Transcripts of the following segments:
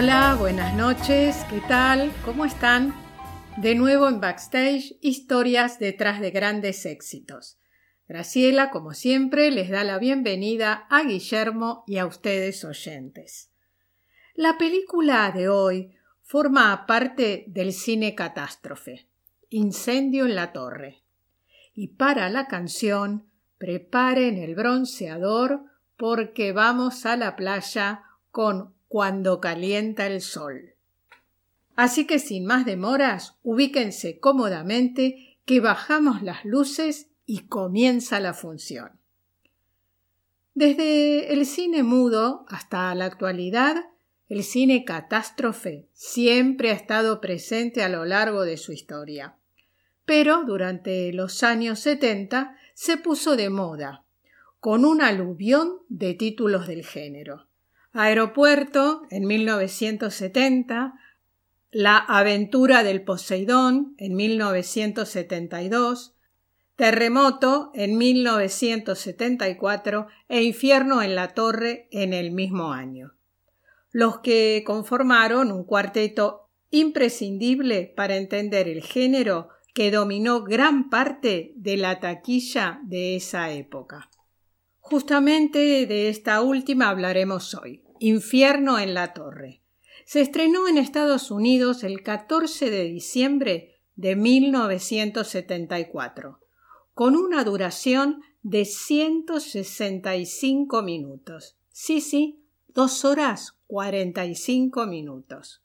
Hola, buenas noches, ¿qué tal? ¿Cómo están? De nuevo en Backstage, historias detrás de grandes éxitos. Graciela, como siempre, les da la bienvenida a Guillermo y a ustedes oyentes. La película de hoy forma parte del cine catástrofe, Incendio en la Torre. Y para la canción, preparen el bronceador porque vamos a la playa con Cuando calienta el sol. Así que sin más demoras, ubíquense cómodamente que bajamos las luces y comienza la función. Desde el cine mudo hasta la actualidad, el cine catástrofe siempre ha estado presente a lo largo de su historia. Pero durante los años 70 se puso de moda, con un aluvión de títulos del género. Aeropuerto en 1970, La aventura del Poseidón en 1972, Terremoto en 1974 e Infierno en la Torre en el mismo año, los que conformaron un cuarteto imprescindible para entender el género que dominó gran parte de la taquilla de esa época. Justamente de esta última hablaremos hoy, Infierno en la Torre. Se estrenó en Estados Unidos el 14 de diciembre de 1974 con una duración de 165 minutos. Sí, sí, dos horas 45 minutos.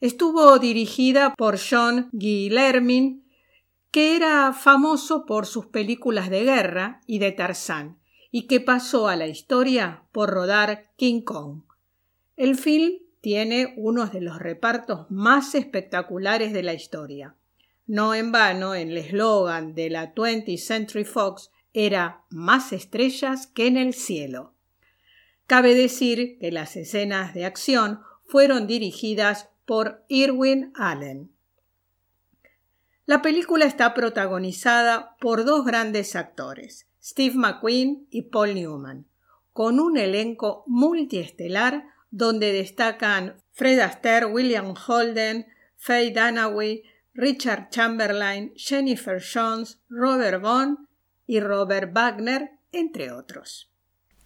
Estuvo dirigida por John Guillermin, que era famoso por sus películas de guerra y de Tarzán, y que pasó a la historia por rodar King Kong. El film tiene uno de los repartos más espectaculares de la historia. No en vano, el eslogan de la 20th Century Fox era más estrellas que en el cielo. Cabe decir que las escenas de acción fueron dirigidas por Irwin Allen. La película está protagonizada por dos grandes actores, Steve McQueen y Paul Newman, con un elenco multiestelar donde destacan Fred Astaire, William Holden, Faye Dunaway, Richard Chamberlain, Jennifer Jones, Robert Vaughn y Robert Wagner, entre otros.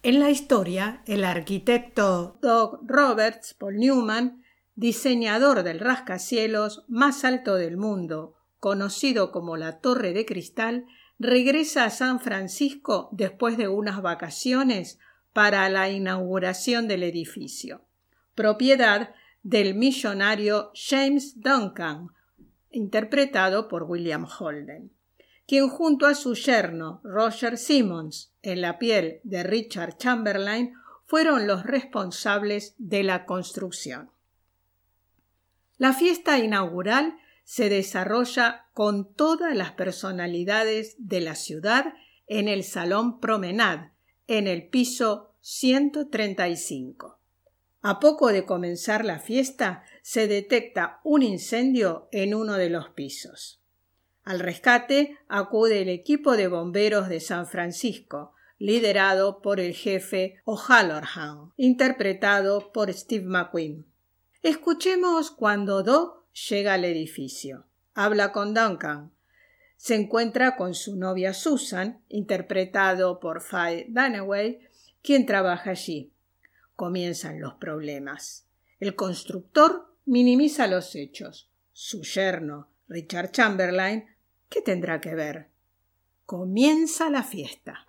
En la historia, el arquitecto Doug Roberts, Paul Newman, diseñador del rascacielos más alto del mundo, conocido como la Torre de Cristal, regresa a San Francisco después de unas vacaciones para la inauguración del edificio, propiedad del millonario James Duncan, interpretado por William Holden, quien junto a su yerno Roger Simmons en la piel de Richard Chamberlain fueron los responsables de la construcción. La fiesta inaugural se desarrolla con todas las personalidades de la ciudad en el Salón Promenade, en el piso 135. A poco de comenzar la fiesta, se detecta un incendio en uno de los pisos. Al rescate acude el equipo de bomberos de San Francisco, liderado por el jefe O'Halloran, interpretado por Steve McQueen. Escuchemos cuando Doc llega al edificio. Habla con Duncan. Se encuentra con su novia Susan, interpretado por Faye Dunaway, quien trabaja allí comienzan los problemas. El constructor minimiza los hechos. Su yerno, Richard Chamberlain, ¿qué tendrá que ver? Comienza la fiesta.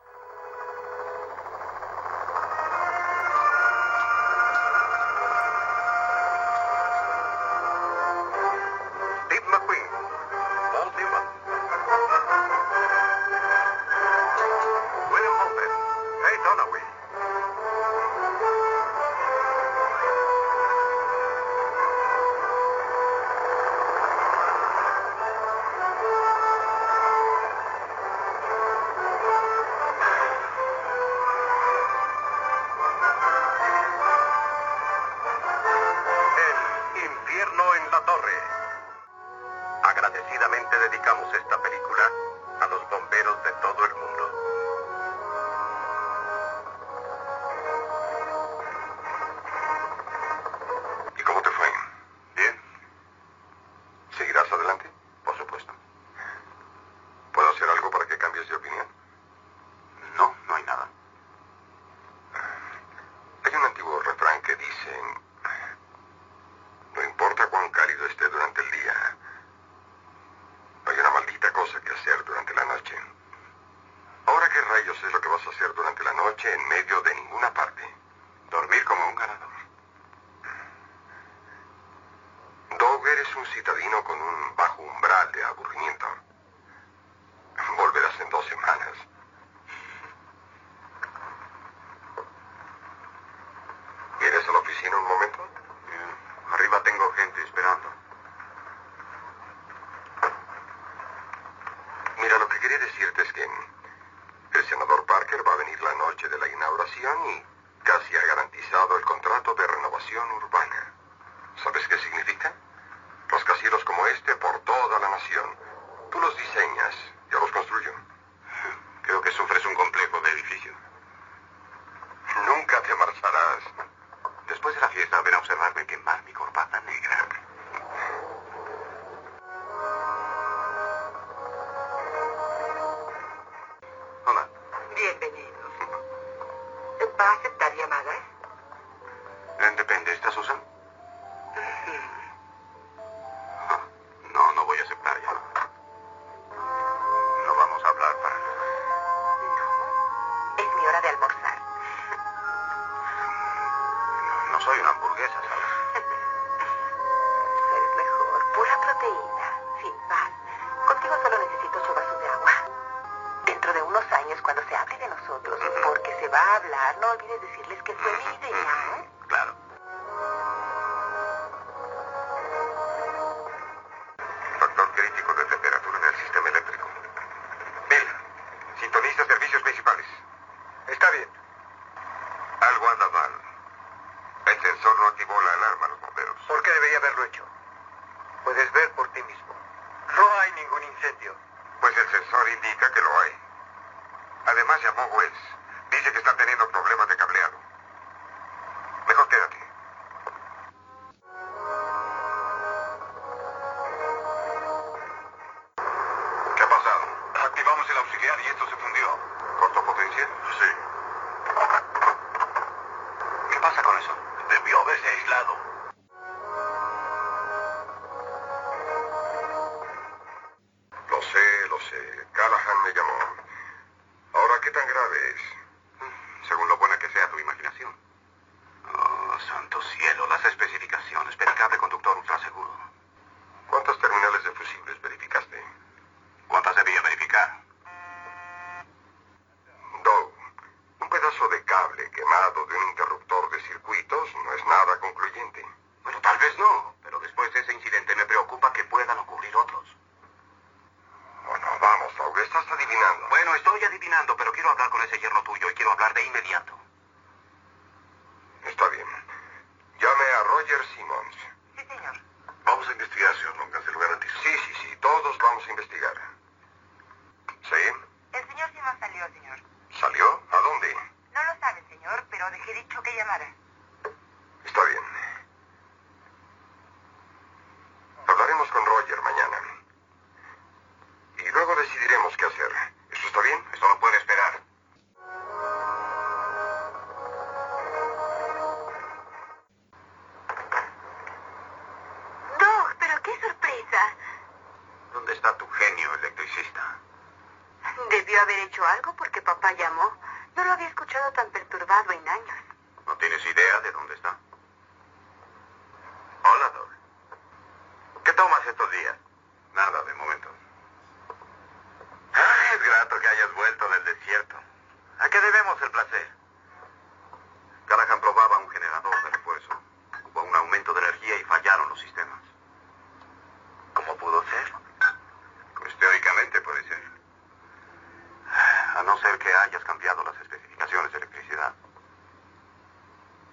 cambiado las especificaciones de electricidad.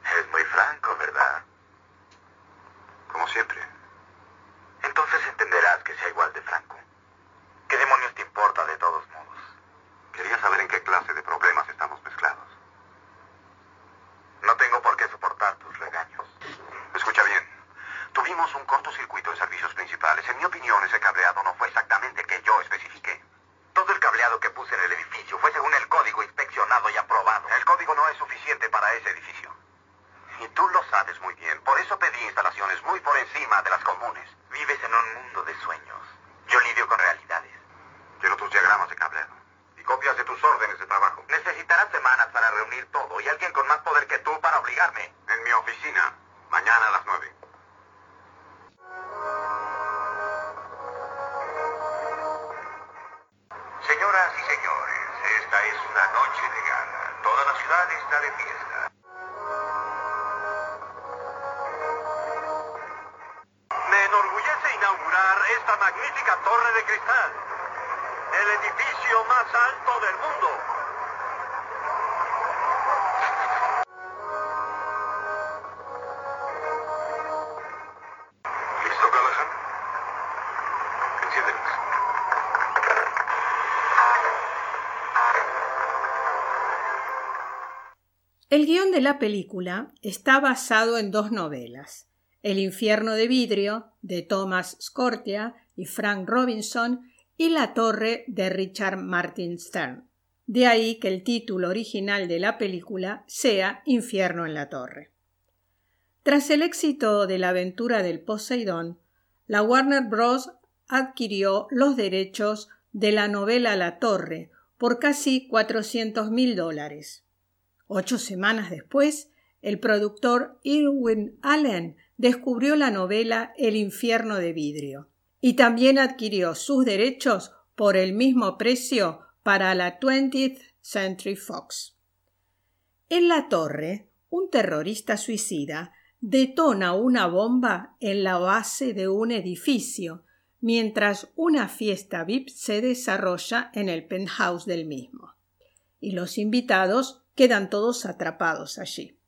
Es muy franco, ¿verdad? Como siempre. El guion de la película está basado en dos novelas, El infierno de vidrio, de Thomas Scortia y Frank Robinson, y La torre, de Richard Martin Stern. De ahí que el título original de la película sea Infierno en la torre. Tras el éxito de la aventura del Poseidón, la Warner Bros. adquirió los derechos de la novela La Torre por casi cuatrocientos mil dólares. Ocho semanas después, el productor Irwin Allen descubrió la novela El infierno de vidrio y también adquirió sus derechos por el mismo precio para la 20th Century Fox. En la torre, un terrorista suicida detona una bomba en la base de un edificio, mientras una fiesta VIP se desarrolla en el penthouse del mismo. Y los invitados quedan todos atrapados allí.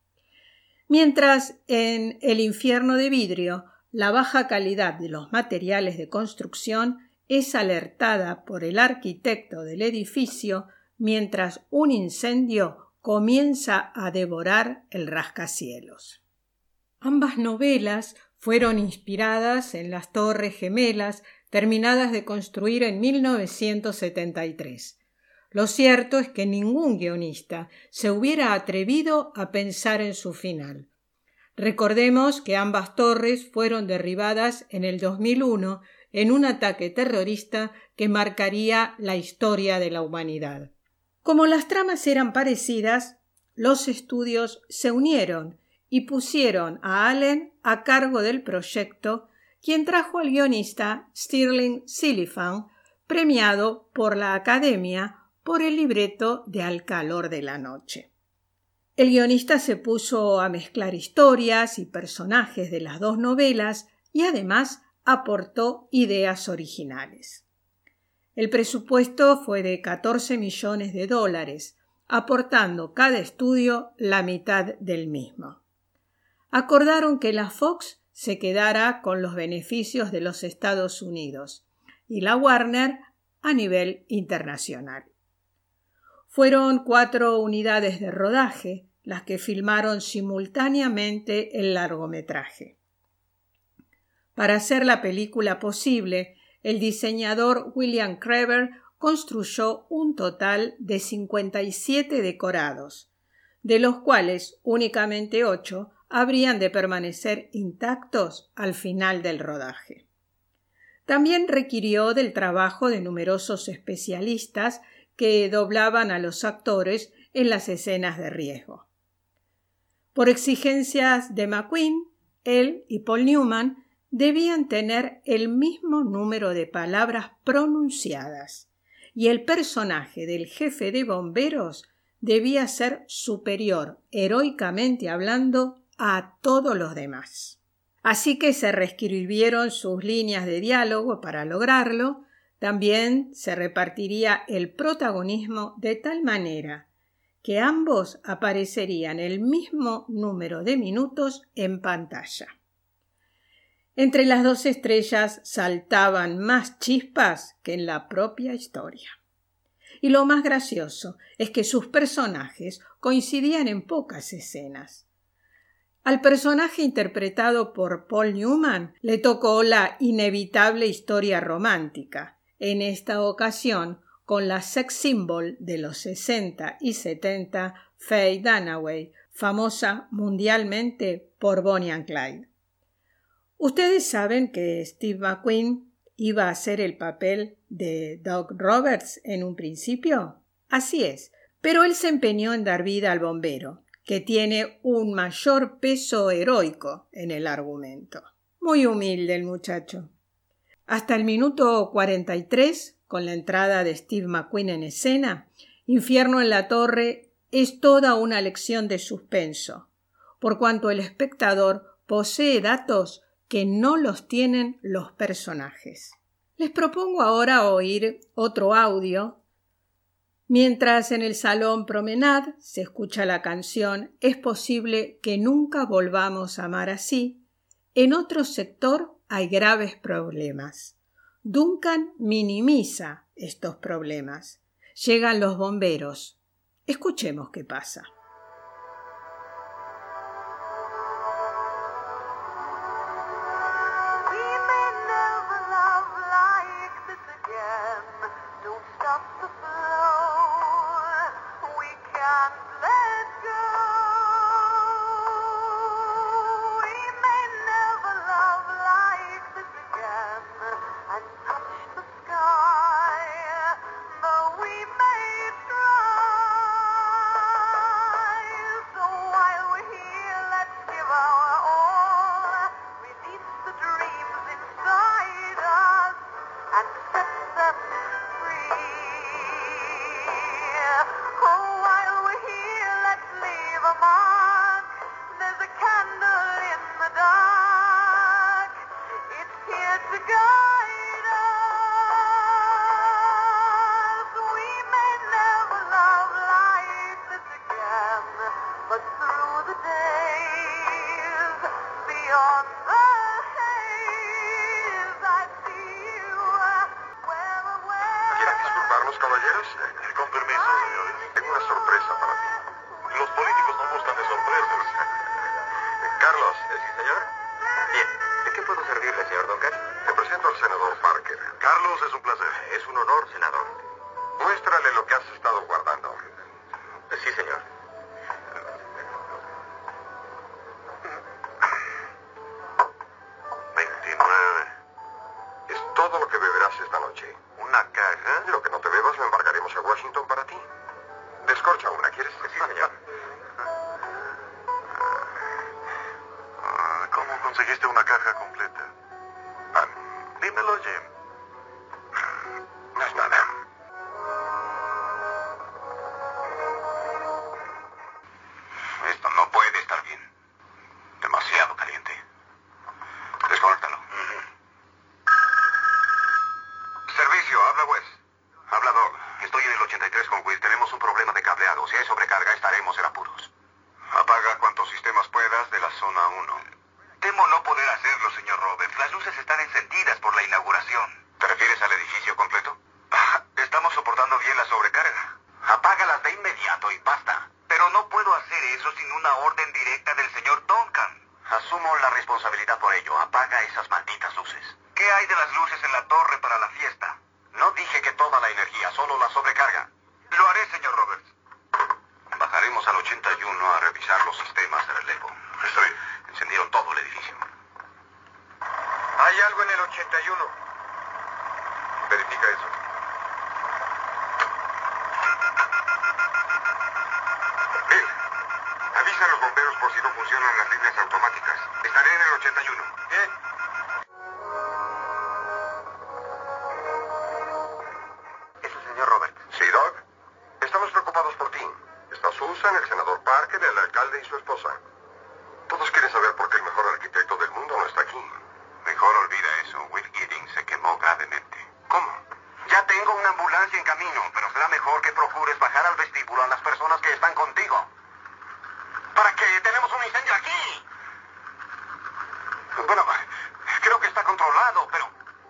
Mientras en el infierno de vidrio la baja calidad de los materiales de construcción es alertada por el arquitecto del edificio mientras un incendio comienza a devorar el rascacielos. Ambas novelas fueron inspiradas en las Torres Gemelas terminadas de construir en 1973. Lo cierto es que ningún guionista se hubiera atrevido a pensar en su final. Recordemos que ambas torres fueron derribadas en el 2001 en un ataque terrorista que marcaría la historia de la humanidad. Como las tramas eran parecidas, los estudios se unieron y pusieron a Allen a cargo del proyecto, quien trajo al guionista Stirling Silliphant, premiado por la Academia por el libreto de Al calor de la noche. El guionista se puso a mezclar historias y personajes de las dos novelas y además aportó ideas originales. El presupuesto fue de 14 millones de dólares, aportando cada estudio la mitad del mismo. Acordaron que la Fox se quedara con los beneficios de los Estados Unidos y la Warner a nivel internacional. Fueron cuatro unidades de rodaje las que filmaron simultáneamente el largometraje. Para hacer la película posible, el diseñador William Crever construyó un total de 57 decorados, de los cuales únicamente ocho habrían de permanecer intactos al final del rodaje. También requirió del trabajo de numerosos especialistas que doblaban a los actores en las escenas de riesgo. Por exigencias de McQueen, él y Paul Newman debían tener el mismo número de palabras pronunciadas, y el personaje del jefe de bomberos debía ser superior, heroicamente hablando, a todos los demás. Así que se reescribieron sus líneas de diálogo para lograrlo, también se repartiría el protagonismo de tal manera que ambos aparecerían el mismo número de minutos en pantalla. Entre las dos estrellas saltaban más chispas que en la propia historia. Y lo más gracioso es que sus personajes coincidían en pocas escenas. Al personaje interpretado por Paul Newman le tocó la inevitable historia romántica, en esta ocasión con la sex symbol de los 60 y 70, Faye Dunaway, famosa mundialmente por Bonnie and Clyde. Ustedes saben que Steve McQueen iba a hacer el papel de Doc Roberts en un principio. Así es, pero él se empeñó en dar vida al bombero, que tiene un mayor peso heroico en el argumento. Muy humilde el muchacho. Hasta el minuto 43, con la entrada de Steve McQueen en escena, Infierno en la Torre es toda una lección de suspenso, por cuanto el espectador posee datos que no los tienen los personajes. Les propongo ahora oír otro audio. Mientras en el salón Promenade se escucha la canción Es posible que nunca volvamos a amar así, en otro sector hay graves problemas. Duncan minimiza estos problemas. Llegan los bomberos. Escuchemos qué pasa. entrega. Pero la verdad no voy a preocuparme por un incendio en un cuarto de almacenaje en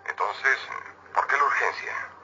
el 81 porque no hay posibilidad de que nos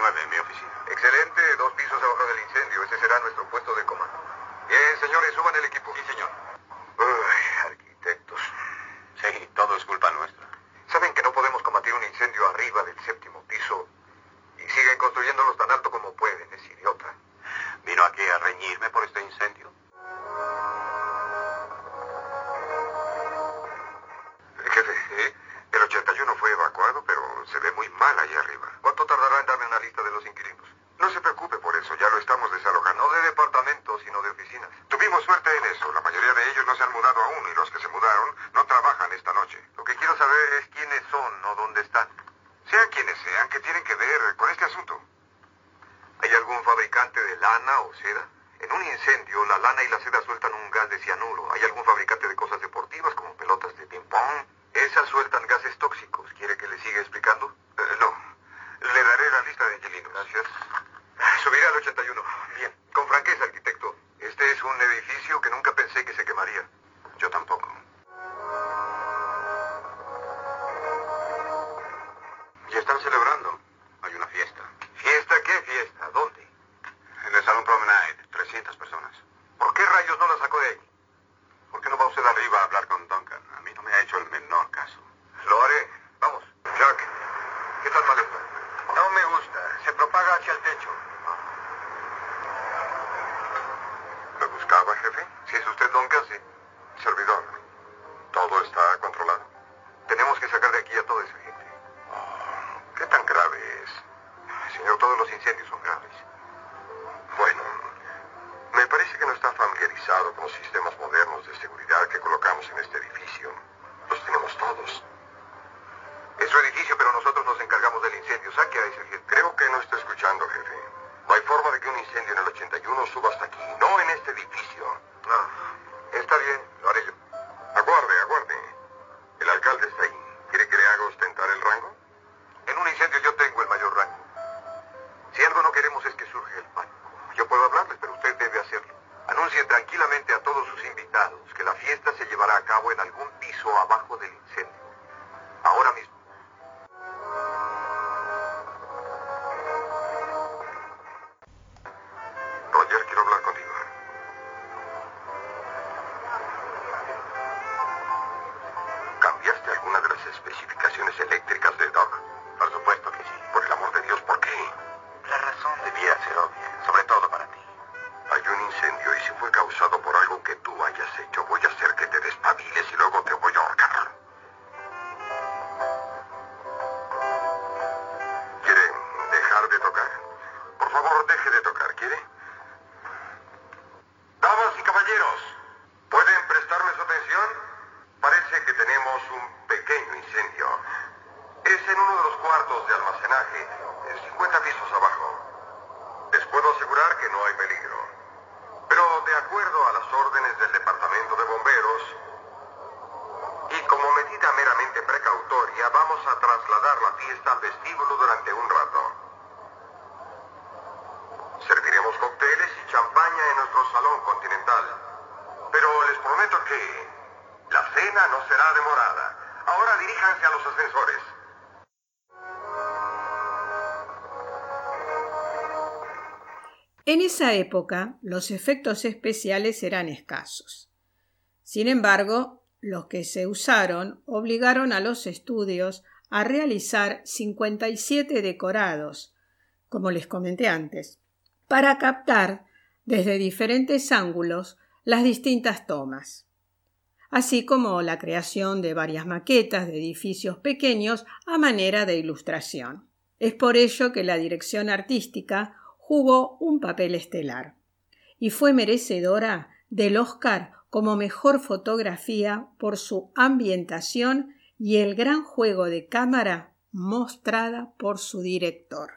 Excelente, dos pisos abajo del incendio. Ese será nuestro puesto de comando. Bien, señores, suban el equipo. Sí, señor. peligro. Pero de acuerdo a las órdenes del Departamento de Bomberos, y como medida meramente precautoria, vamos a trasladar la fiesta al vestíbulo durante un rato. Serviremos cócteles y champaña en nuestro salón continental. Pero les prometo que la cena no será demorada. Ahora diríjanse a los ascensores. En esa época los efectos especiales eran escasos. Sin embargo, los que se usaron obligaron a los estudios a realizar 57 decorados, como les comenté antes, para captar desde diferentes ángulos las distintas tomas, así como la creación de varias maquetas de edificios pequeños a manera de ilustración. Es por ello que la dirección artística jugó un papel estelar y fue merecedora del Oscar como mejor fotografía por su ambientación y el gran juego de cámara mostrada por su director.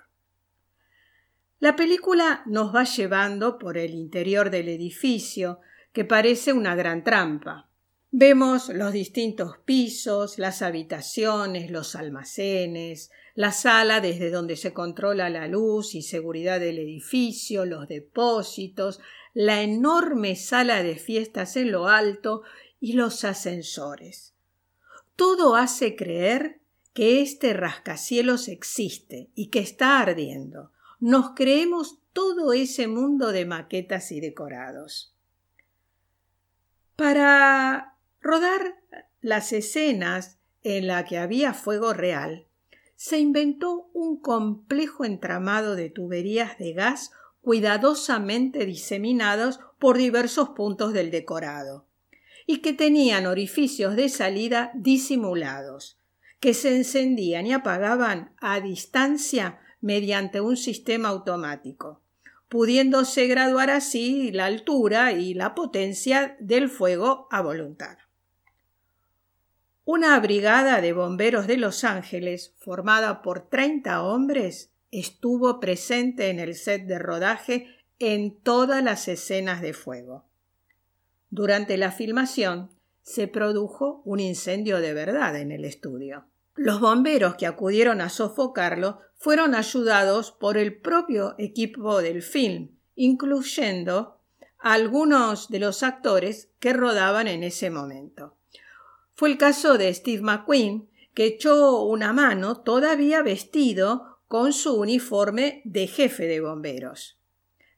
La película nos va llevando por el interior del edificio, que parece una gran trampa. Vemos los distintos pisos, las habitaciones, los almacenes, la sala desde donde se controla la luz y seguridad del edificio, los depósitos, la enorme sala de fiestas en lo alto y los ascensores. Todo hace creer que este rascacielos existe y que está ardiendo nos creemos todo ese mundo de maquetas y decorados. Para rodar las escenas en la que había fuego real, se inventó un complejo entramado de tuberías de gas cuidadosamente diseminados por diversos puntos del decorado, y que tenían orificios de salida disimulados, que se encendían y apagaban a distancia mediante un sistema automático, pudiéndose graduar así la altura y la potencia del fuego a voluntad. Una brigada de bomberos de Los Ángeles, formada por treinta hombres, estuvo presente en el set de rodaje en todas las escenas de fuego. Durante la filmación se produjo un incendio de verdad en el estudio. Los bomberos que acudieron a sofocarlo fueron ayudados por el propio equipo del film, incluyendo algunos de los actores que rodaban en ese momento. Fue el caso de Steve McQueen, que echó una mano todavía vestido con su uniforme de jefe de bomberos.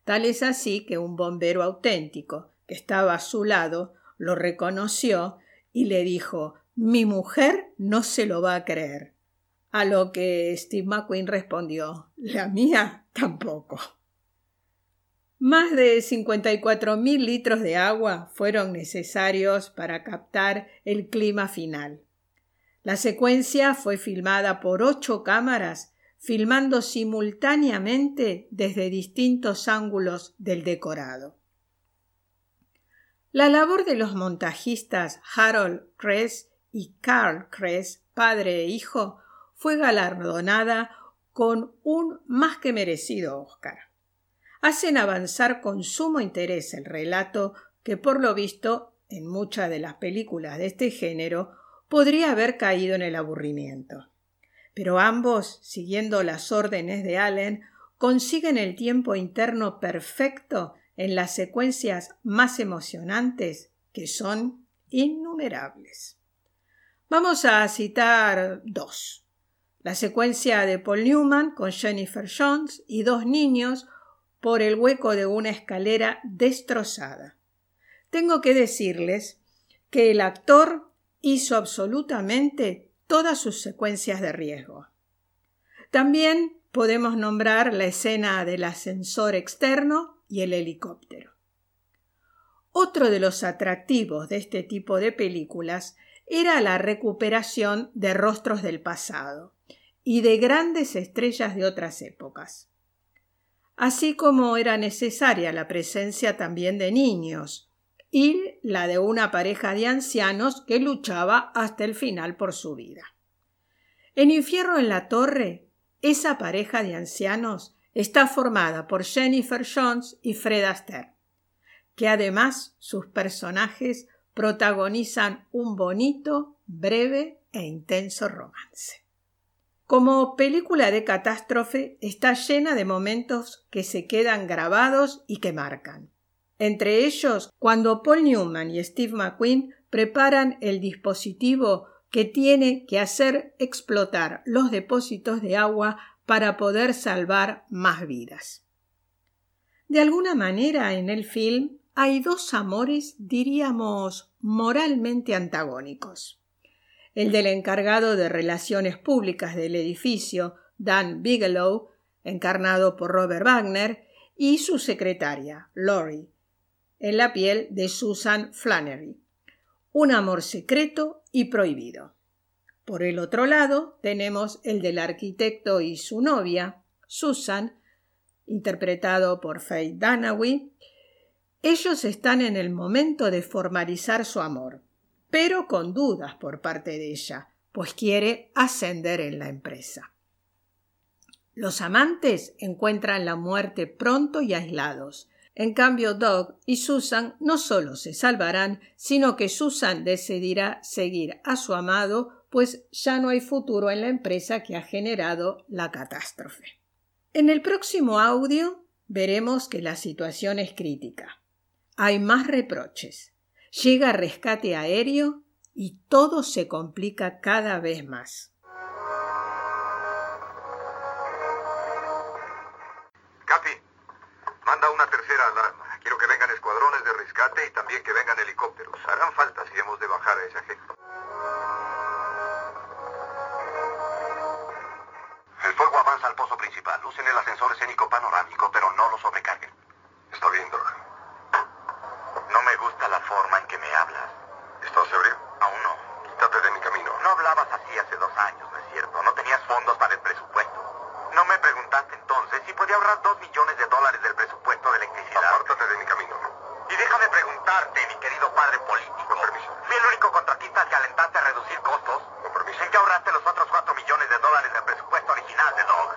Tal es así que un bombero auténtico que estaba a su lado lo reconoció y le dijo mi mujer no se lo va a creer. A lo que Steve McQueen respondió La mía tampoco. Más de 54 mil litros de agua fueron necesarios para captar el clima final. La secuencia fue filmada por ocho cámaras, filmando simultáneamente desde distintos ángulos del decorado. La labor de los montajistas Harold Kress y Carl Kress, padre e hijo, fue galardonada con un más que merecido Oscar. Hacen avanzar con sumo interés el relato que, por lo visto, en muchas de las películas de este género, podría haber caído en el aburrimiento. Pero ambos, siguiendo las órdenes de Allen, consiguen el tiempo interno perfecto en las secuencias más emocionantes, que son innumerables. Vamos a citar dos. La secuencia de Paul Newman con Jennifer Jones y dos niños por el hueco de una escalera destrozada. Tengo que decirles que el actor hizo absolutamente todas sus secuencias de riesgo. También podemos nombrar la escena del ascensor externo y el helicóptero. Otro de los atractivos de este tipo de películas era la recuperación de rostros del pasado y de grandes estrellas de otras épocas, así como era necesaria la presencia también de niños y la de una pareja de ancianos que luchaba hasta el final por su vida. En Infierno en la Torre, esa pareja de ancianos está formada por Jennifer Jones y Fred Astaire, que además sus personajes protagonizan un bonito, breve e intenso romance. Como película de catástrofe está llena de momentos que se quedan grabados y que marcan. Entre ellos, cuando Paul Newman y Steve McQueen preparan el dispositivo que tiene que hacer explotar los depósitos de agua para poder salvar más vidas. De alguna manera en el film hay dos amores, diríamos, moralmente antagónicos. El del encargado de relaciones públicas del edificio, Dan Bigelow, encarnado por Robert Wagner, y su secretaria, Lori, en la piel de Susan Flannery. Un amor secreto y prohibido. Por el otro lado tenemos el del arquitecto y su novia, Susan, interpretado por Faye Dunaway. Ellos están en el momento de formalizar su amor, pero con dudas por parte de ella, pues quiere ascender en la empresa. Los amantes encuentran la muerte pronto y aislados. En cambio, Doug y Susan no solo se salvarán, sino que Susan decidirá seguir a su amado, pues ya no hay futuro en la empresa que ha generado la catástrofe. En el próximo audio veremos que la situación es crítica. Hay más reproches. Llega rescate aéreo y todo se complica cada vez más. y también que vengan helicópteros. Harán falta si hemos de bajar a esa gente. El fuego avanza al pozo principal. Usen el ascensor escénico panorámico, pero no lo sobrecarguen. Está bien, Doc. No me gusta la forma en que me hablas. ¿Estás ebrio? Aún no. Quítate de mi camino. No hablabas así hace dos años, ¿no es cierto? No tenías fondos para el presupuesto. No me preguntaste entonces si podía ahorrar dos millones de dólares del presupuesto de electricidad. Apártate de mi camino. Y déjame preguntarte, mi querido padre político. Con permiso. Fui el único contratista que alentaste a reducir costos. Con permiso. ¿En qué ahorraste los otros cuatro millones de dólares del presupuesto original de Dog?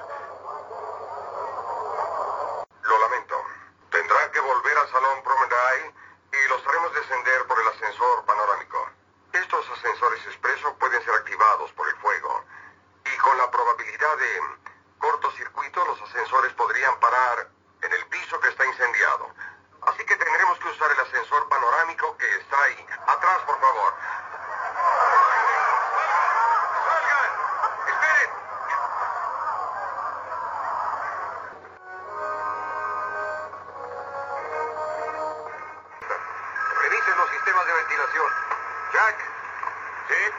Lo lamento. Tendrá que volver al Salón Promenade y los haremos descender por el ascensor panorámico. Estos ascensores expresos pueden ser activados por el fuego. Y con la probabilidad de cortocircuito, los ascensores podrían parar en el piso que está incendiado. Así que tendremos que usar el ascensor panorámico que está ahí. Atrás, por favor. ¡Salgan! ¡Esperen! Revisen los sistemas de ventilación. Jack. ¿Sí?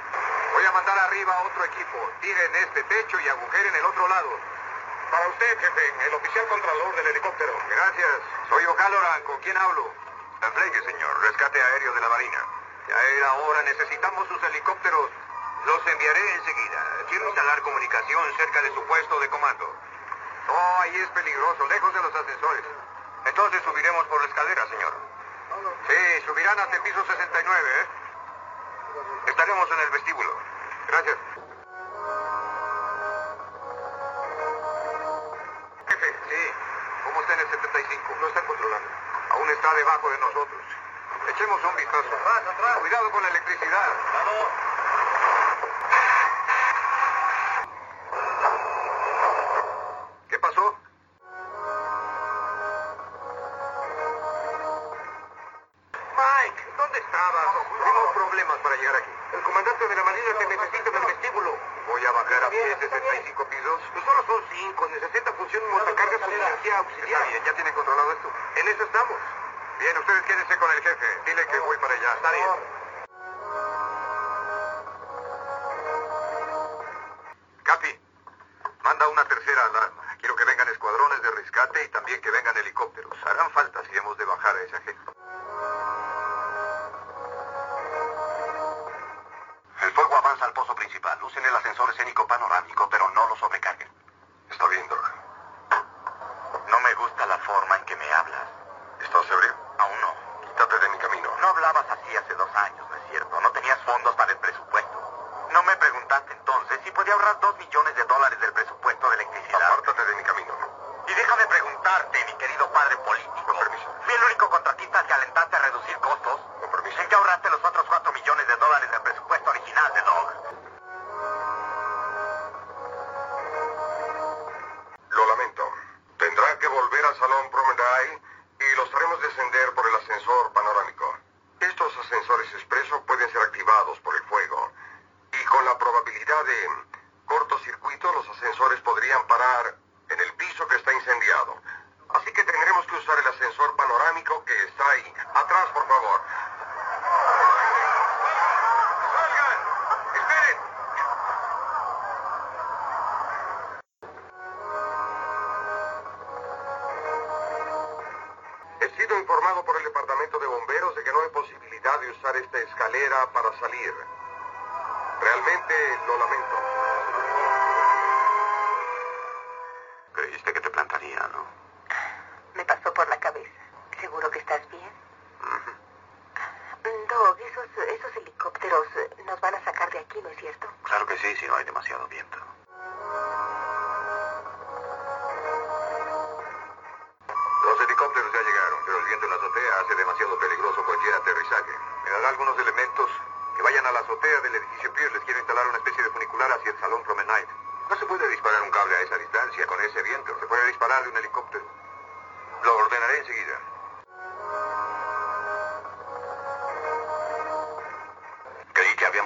Voy a mandar arriba a otro equipo. Tiren este techo y agujeren el otro lado. Para usted, jefe, el oficial contralor del helicóptero. Gracias. Soy O'Halloran. ¿Con quién Enfrenque, señor. Rescate aéreo de la Marina. Ya era hora. Necesitamos sus helicópteros. Los enviaré enseguida. Quiero instalar comunicación cerca de su puesto de comando. Oh, ahí es peligroso, lejos de los ascensores. Entonces subiremos por la escalera, señor. Sí, subirán hasta el piso 69, ¿eh? Estaremos en el vestíbulo. Gracias. en el 75. No está controlando. Aún está debajo de nosotros. Echemos un vistazo. Cuidado con la electricidad. Preguntarte, mi querido padre político. Con permiso. Fui el único contratista que alentaste a reducir costos. Con permiso. ¿En qué ahorraste los otros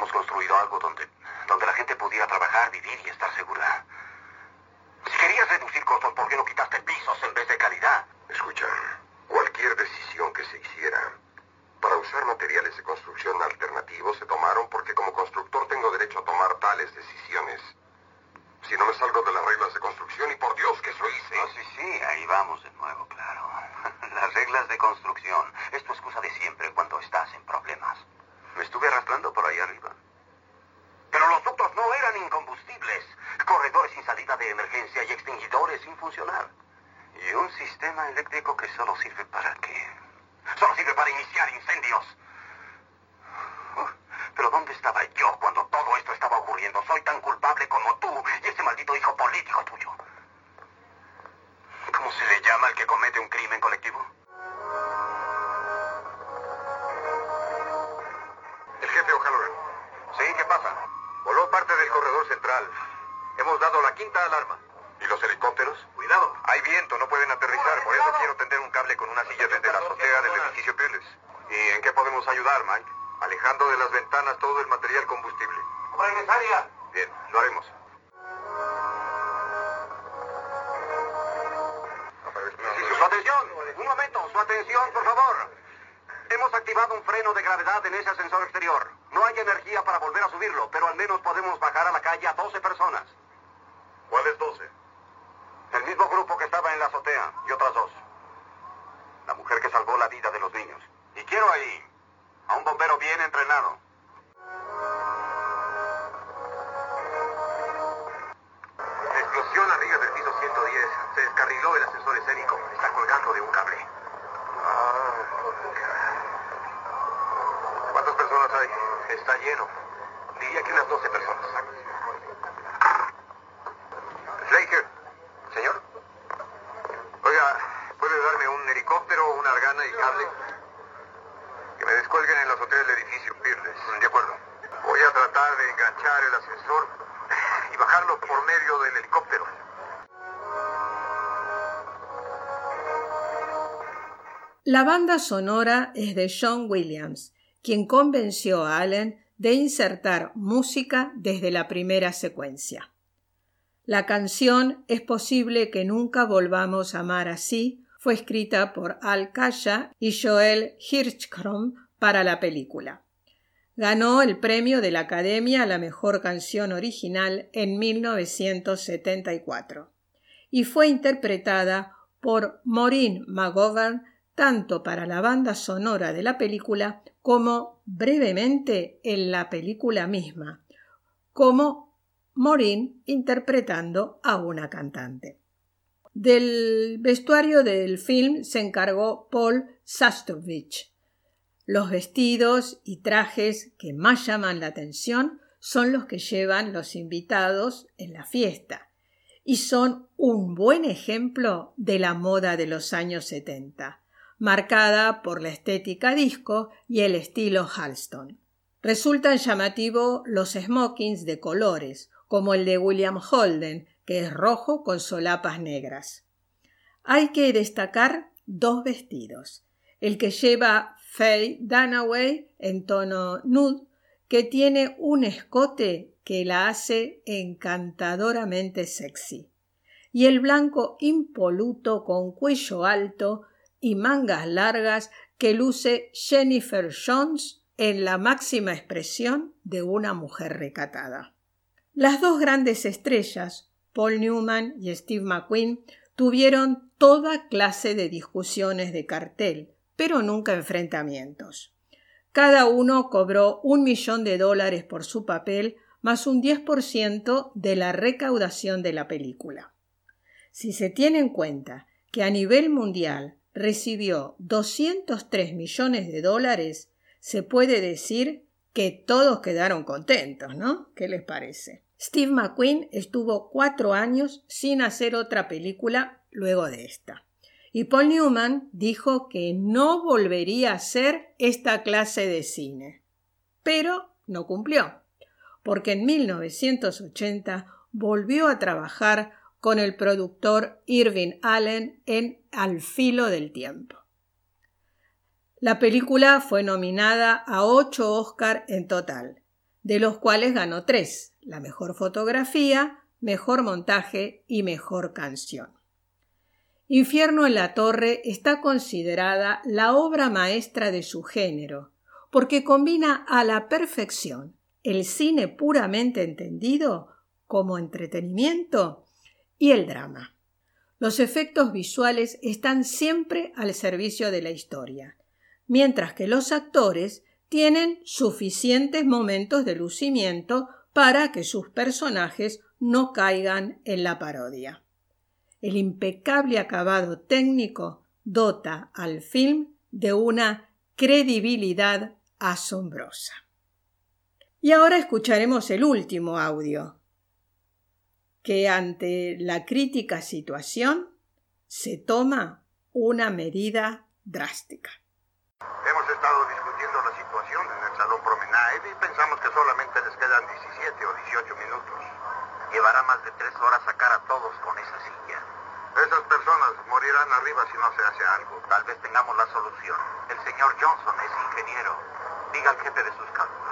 Habíamos construido algo donde, donde la gente pudiera trabajar, vivir y estar segura. Si querías reducir costos, ¿por qué no quitaste pisos en vez de calidad? Escucha, cualquier decisión que se hiciera para usar materiales de construcción alternativos se tomaron porque como constructor tengo derecho a tomar tales decisiones. Si no me salgo de las reglas de construcción y por Dios que eso hice. Oh, sí, sí, ahí vamos de nuevo, claro. Las reglas de construcción. Es tu excusa de siempre cuando estás en problemas. Me estuve arrastrando por ahí arriba. Pero los ductos no eran incombustibles. Corredores sin emergencia y extinguidores sin funcionar. Y un sistema eléctrico que solo sirve para qué? Solo sirve para iniciar incendios. Pero ¿dónde estaba yo cuando todo esto estaba ocurriendo? Soy tan culpable como tú y ese maldito hijo La banda sonora es de John Williams, quien convenció a Allen de insertar música desde la primera secuencia. La canción Es posible que nunca volvamos a amar así fue escrita por Al Kaya y Joel Hirschkrom para la película. Ganó el premio de la Academia a la Mejor Canción Original en 1974 y fue interpretada por Maureen McGovern tanto para la banda sonora de la película como brevemente en la película misma, como Maureen interpretando a una cantante. Del vestuario del film se encargó Paul Sastovich. Los vestidos y trajes que más llaman la atención son los que llevan los invitados en la fiesta y son un buen ejemplo de la moda de los años 70, marcada por la estética disco y el estilo Halston. Resultan llamativos los smokings de colores, como el de William Holden, que es rojo con solapas negras. Hay que destacar dos vestidos. El que lleva Faye Dunaway en tono nude, que tiene un escote que la hace encantadoramente sexy, y el blanco impoluto con cuello alto y mangas largas que luce Jennifer Jones en la máxima expresión de una mujer recatada. Las dos grandes estrellas, Paul Newman y Steve McQueen, tuvieron toda clase de discusiones de cartel, pero nunca enfrentamientos. Cada uno cobró un millón de dólares por su papel, más un 10% de la recaudación de la película. Si se tiene en cuenta que a nivel mundial recibió 203 millones de dólares, se puede decir que todos quedaron contentos, ¿no? ¿Qué les parece? Steve McQueen estuvo cuatro años sin hacer otra película luego de esta. Y Paul Newman dijo que no volvería a hacer esta clase de cine. Pero no cumplió, porque en 1980 volvió a trabajar con el productor Irving Allen en Al filo del tiempo. La película fue nominada a ocho Oscar en total, de los cuales ganó tres, la mejor fotografía, mejor montaje y mejor canción. Infierno en la Torre está considerada la obra maestra de su género, porque combina a la perfección el cine puramente entendido como entretenimiento y el drama. Los efectos visuales están siempre al servicio de la historia, mientras que los actores tienen suficientes momentos de lucimiento para que sus personajes no caigan en la parodia el impecable acabado técnico dota al film de una credibilidad asombrosa. Y ahora escucharemos el último audio, que ante la crítica situación se toma una medida drástica. Hemos estado discutiendo la situación en el Salón Promenade y pensamos que solamente les quedan 17 o 18 minutos. Llevará más de tres horas sacar a todos con esa silla. Esas personas morirán arriba si no se hace algo. Tal vez tengamos la solución. El señor Johnson es ingeniero. Diga al jefe de sus cálculos.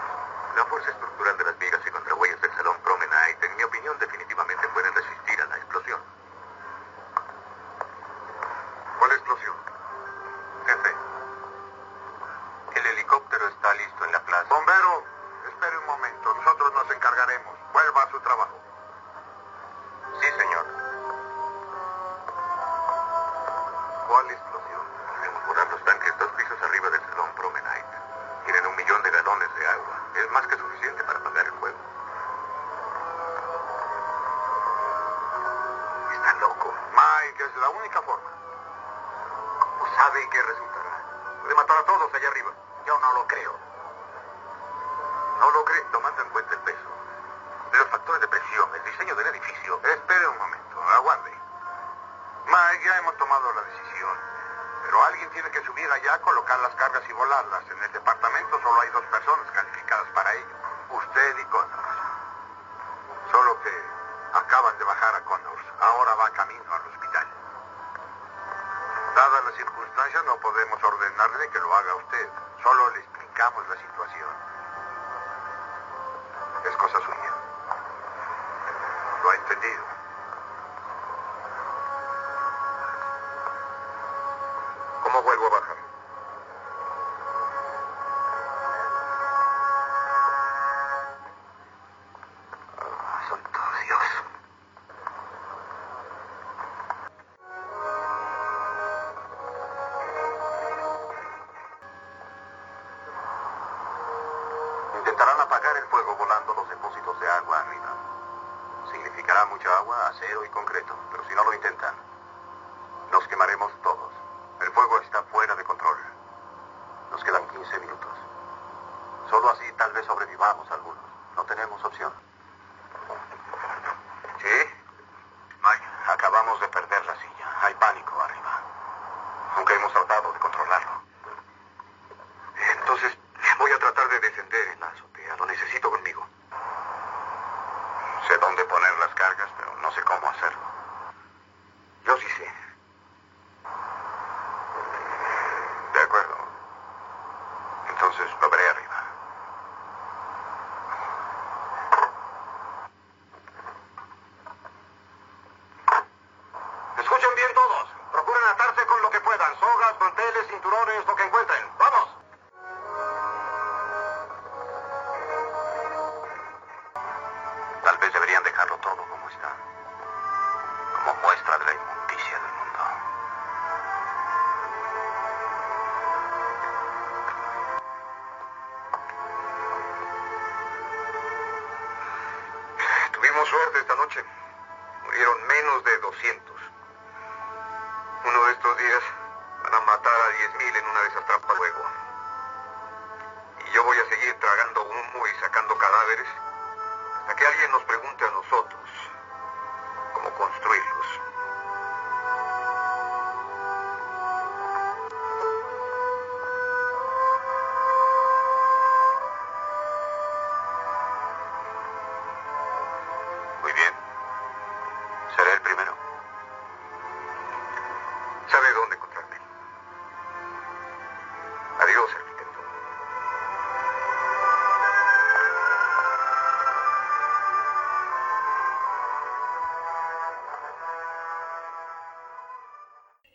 La fuerza estructural de las vigas y contrahuellas del salón Promenade, en mi opinión, definitivamente ¿Cuál explosión? Debemos volar los tanques dos pisos arriba del salón Promenade. Tienen un millón de galones de agua. Es más que suficiente para apagar el fuego. Está loco. Mike, es la única forma. Lo intentan,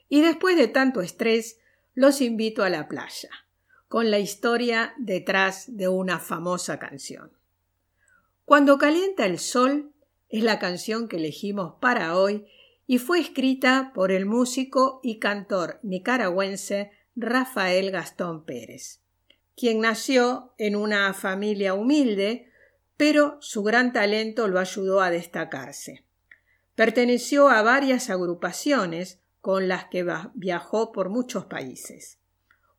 Y después de tanto estrés, los invito a la playa, con la historia detrás de una famosa canción. Cuando calienta el sol es la canción que elegimos para hoy y fue escrita por el músico y cantor nicaragüense Rafael Gastón Pérez, quien nació en una familia humilde, pero su gran talento lo ayudó a destacarse. Perteneció a varias agrupaciones con las que viajó por muchos países.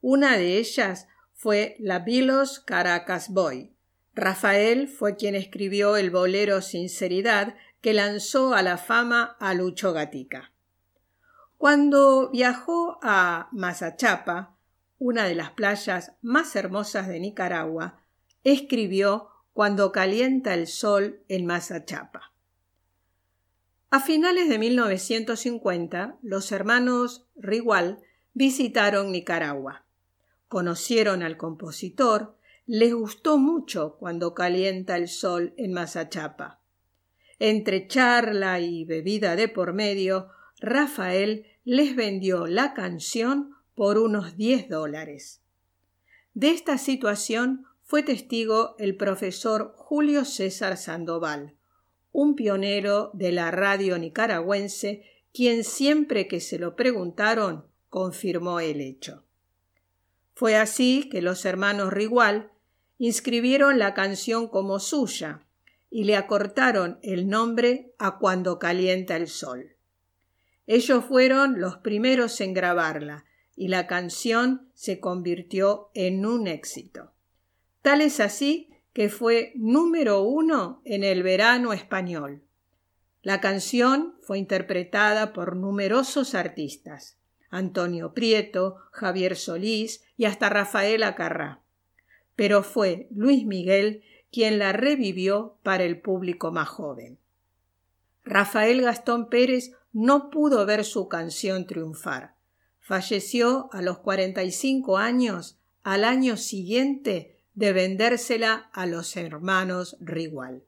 Una de ellas fue la Vilos Caracas Boy. Rafael fue quien escribió el bolero Sinceridad que lanzó a la fama a Lucho Gatica. Cuando viajó a Mazachapa, una de las playas más hermosas de Nicaragua, escribió Cuando calienta el sol en Mazachapa. A finales de 1950, los hermanos Rigual visitaron Nicaragua. Conocieron al compositor, les gustó mucho cuando calienta el sol en Mazachapa. Entre charla y bebida de por medio, Rafael les vendió la canción por unos diez dólares. De esta situación fue testigo el profesor Julio César Sandoval, un pionero de la radio nicaragüense, quien siempre que se lo preguntaron confirmó el hecho. Fue así que los hermanos Rigual inscribieron la canción como suya y le acortaron el nombre a Cuando calienta el sol. Ellos fueron los primeros en grabarla y la canción se convirtió en un éxito. Tal es así que fue número uno en el verano español. La canción fue interpretada por numerosos artistas, Antonio Prieto, Javier Solís y hasta Rafael Acarrá. Pero fue Luis Miguel quien la revivió para el público más joven. Rafael Gastón Pérez no pudo ver su canción triunfar. Falleció a los 45 años al año siguiente de vendérsela a los hermanos Rigual.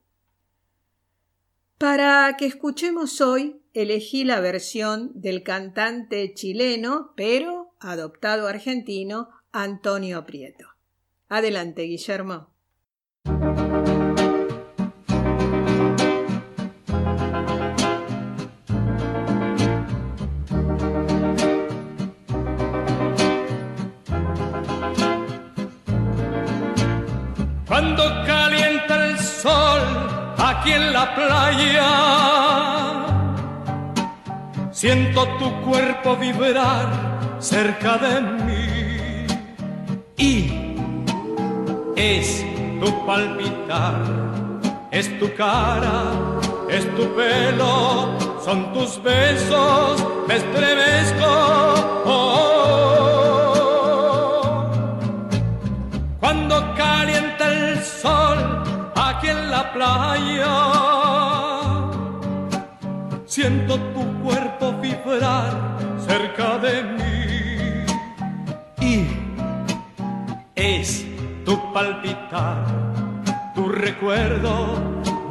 Para que escuchemos hoy, elegí la versión del cantante chileno, pero adoptado argentino, Antonio Prieto. Adelante, Guillermo. Cuando calienta el sol aquí en la playa, siento tu cuerpo vibrar cerca de mí y es tu palpitar, es tu cara, es tu pelo, son tus besos, me estremezco. Playa, siento tu cuerpo vibrar cerca de mí y es tu palpitar, tu recuerdo,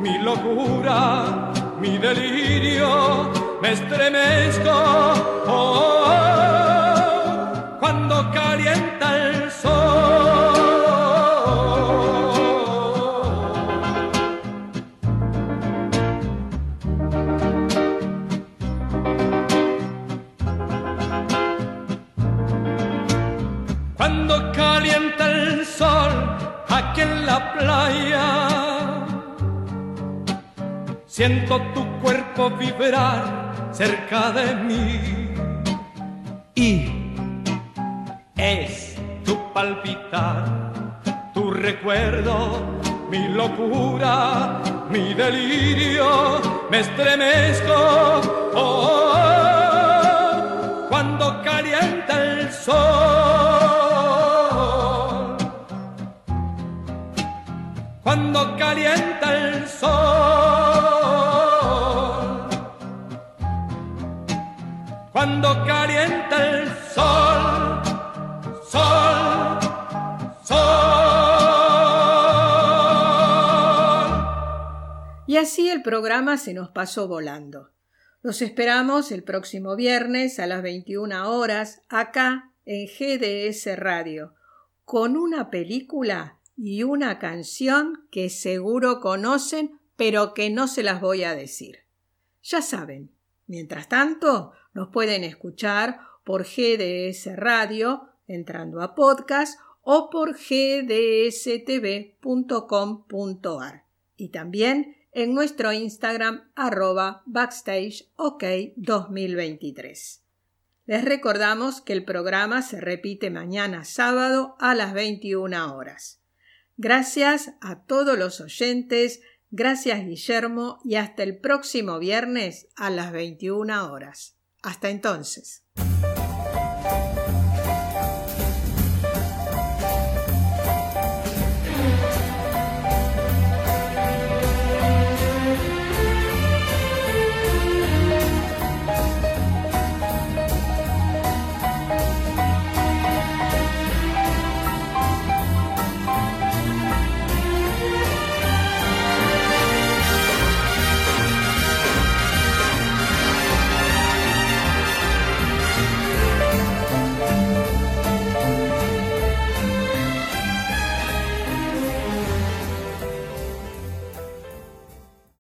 mi locura, mi delirio, me estremezco. Oh, cuando siento tu cuerpo vibrar cerca de mí Y es tu palpitar, tu recuerdo, mi locura, mi delirio, me estremezco. Oh, cuando calienta el sol. Cuando calienta el sol. Cuando calienta el sol. Sol. Y así el programa se nos pasó volando. Los esperamos el próximo viernes a las 21 horas acá en GDS Radio con una película y una canción que seguro conocen pero que no se las voy a decir. Ya saben, mientras tanto nos pueden escuchar por GDS Radio entrando a podcast o por gdstv.com.ar y también en nuestro Instagram arroba backstageok 2023. Les recordamos que el programa se repite mañana sábado a las 21 horas. Gracias a todos los oyentes, gracias Guillermo y hasta el próximo viernes a las 21 horas. Hasta entonces.